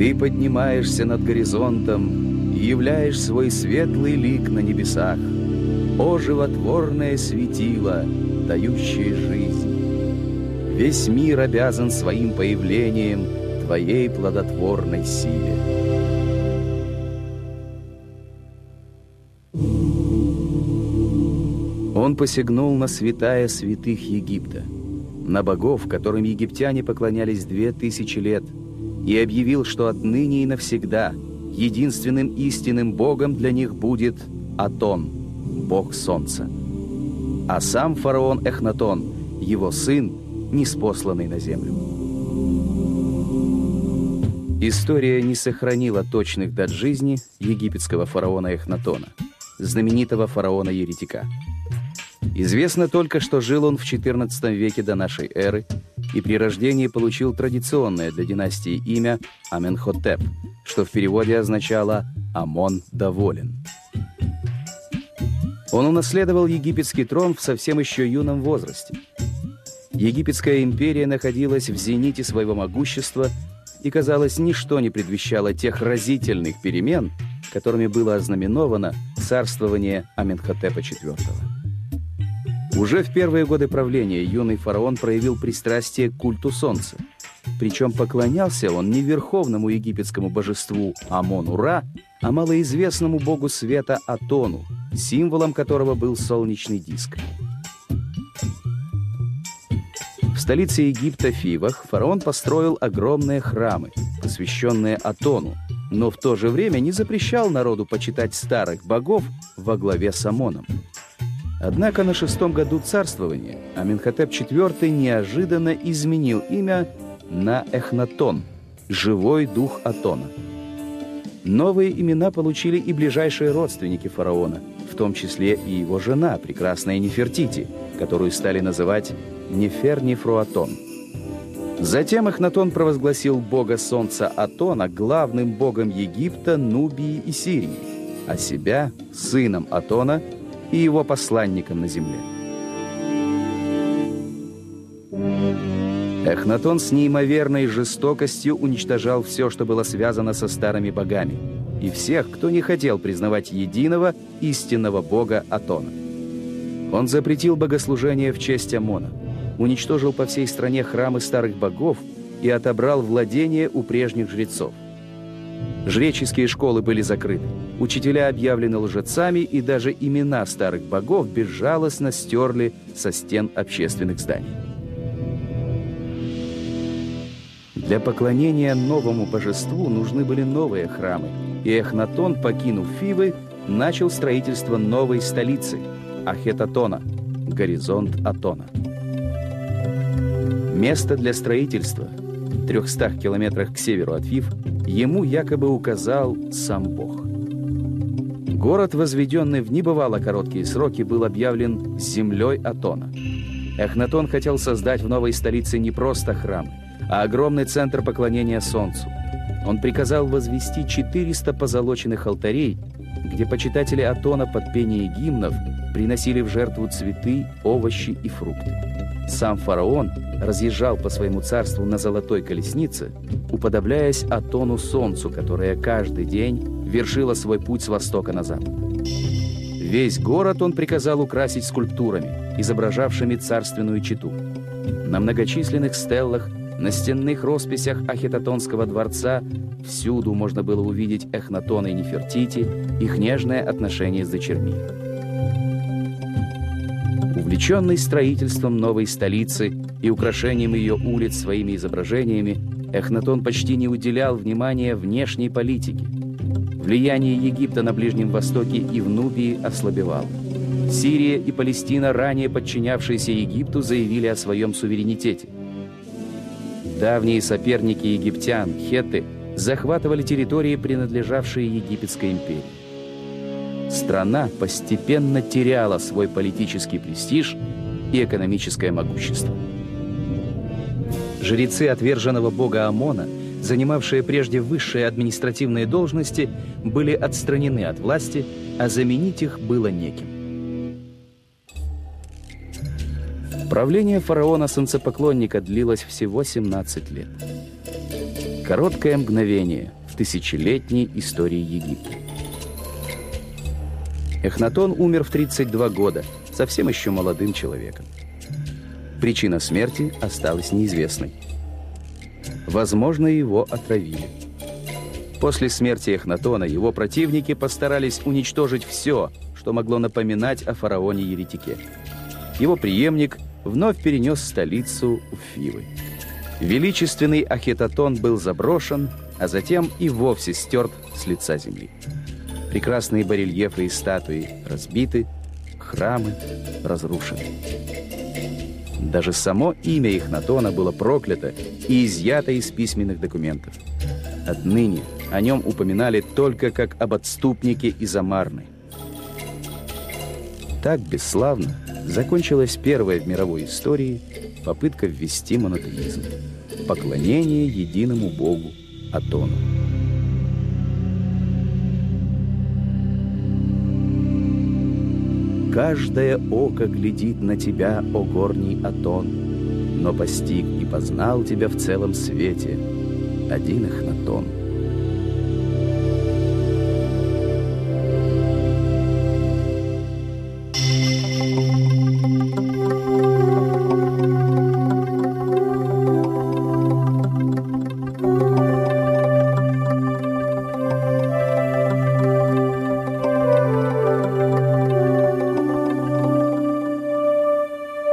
Ты поднимаешься над горизонтом и являешь свой светлый лик на небесах. О, животворное светило, дающее жизнь! Весь мир обязан своим появлением Твоей плодотворной силе. Он посягнул на святая святых Египта, на богов, которым египтяне поклонялись две тысячи лет, и объявил, что отныне и навсегда единственным истинным богом для них будет Атон, бог солнца. А сам фараон Эхнатон, его сын, неспосланный на землю. История не сохранила точных дат жизни египетского фараона Эхнатона, знаменитого фараона-еретика. Известно только, что жил он в XIV веке до нашей эры и при рождении получил традиционное для династии имя Аменхотеп, что в переводе означало «Амон доволен». Он унаследовал египетский трон в совсем еще юном возрасте. Египетская империя находилась в зените своего могущества, и, казалось, ничто не предвещало тех разительных перемен, которыми было ознаменовано царствование Аменхотепа IV. Уже в первые годы правления юный фараон проявил пристрастие к культу солнца. Причем поклонялся он не верховному египетскому божеству Амон-Ура, а малоизвестному богу света Атону, символом которого был солнечный диск. В столице Египта Фивах фараон построил огромные храмы, посвященные Атону, но в то же время не запрещал народу почитать старых богов во главе с Амоном. Однако на шестом году царствования Аминхотеп IV неожиданно изменил имя на Эхнатон, живой дух Атона. Новые имена получили и ближайшие родственники фараона, в том числе и его жена, прекрасная Нефертити, которую стали называть Нефер-Нефруатон. Затем Эхнатон провозгласил бога солнца Атона главным богом Египта, Нубии и Сирии, а себя сыном Атона – и его посланником на земле. Эхнатон с неимоверной жестокостью уничтожал все, что было связано со старыми богами, и всех, кто не хотел признавать единого, истинного бога Атона. Он запретил богослужение в честь Амона, уничтожил по всей стране храмы старых богов и отобрал владение у прежних жрецов. Жреческие школы были закрыты, учителя объявлены лжецами, и даже имена старых богов безжалостно стерли со стен общественных зданий. Для поклонения новому божеству нужны были новые храмы, и Эхнатон, покинув Фивы, начал строительство новой столицы – Ахетатона, горизонт Атона. Место для строительства – 300 километрах к северу от Фив ему якобы указал сам Бог. Город, возведенный в небывало короткие сроки, был объявлен землей Атона. Эхнатон хотел создать в новой столице не просто храм, а огромный центр поклонения Солнцу. Он приказал возвести 400 позолоченных алтарей, где почитатели Атона под пение гимнов приносили в жертву цветы, овощи и фрукты. Сам фараон разъезжал по своему царству на золотой колеснице, уподобляясь Атону Солнцу, которое каждый день вершило свой путь с востока на запад. Весь город он приказал украсить скульптурами, изображавшими царственную читу. На многочисленных стеллах, на стенных росписях Ахитотонского дворца всюду можно было увидеть Эхнатона и Нефертити, их нежное отношение с дочерьми. Увлеченный строительством новой столицы и украшением ее улиц своими изображениями, Эхнатон почти не уделял внимания внешней политике. Влияние Египта на Ближнем Востоке и в Нубии ослабевало. Сирия и Палестина, ранее подчинявшиеся Египту, заявили о своем суверенитете. Давние соперники египтян, хетты, захватывали территории, принадлежавшие Египетской империи страна постепенно теряла свой политический престиж и экономическое могущество. Жрецы отверженного бога Амона, занимавшие прежде высшие административные должности, были отстранены от власти, а заменить их было неким. Правление фараона-солнцепоклонника длилось всего 17 лет. Короткое мгновение в тысячелетней истории Египта. Эхнатон умер в 32 года, совсем еще молодым человеком. Причина смерти осталась неизвестной. Возможно, его отравили. После смерти Эхнатона его противники постарались уничтожить все, что могло напоминать о фараоне-еретике. Его преемник вновь перенес столицу в Фивы. Величественный Ахетатон был заброшен, а затем и вовсе стерт с лица земли. Прекрасные барельефы и статуи разбиты, храмы разрушены. Даже само имя Ихнатона было проклято и изъято из письменных документов. Отныне о нем упоминали только как об отступнике из Амарны. Так бесславно закончилась первая в мировой истории попытка ввести монотеизм – поклонение единому Богу Атону. Каждое око глядит на тебя, о горний Атон, но постиг и познал тебя в целом свете один Эхнатон.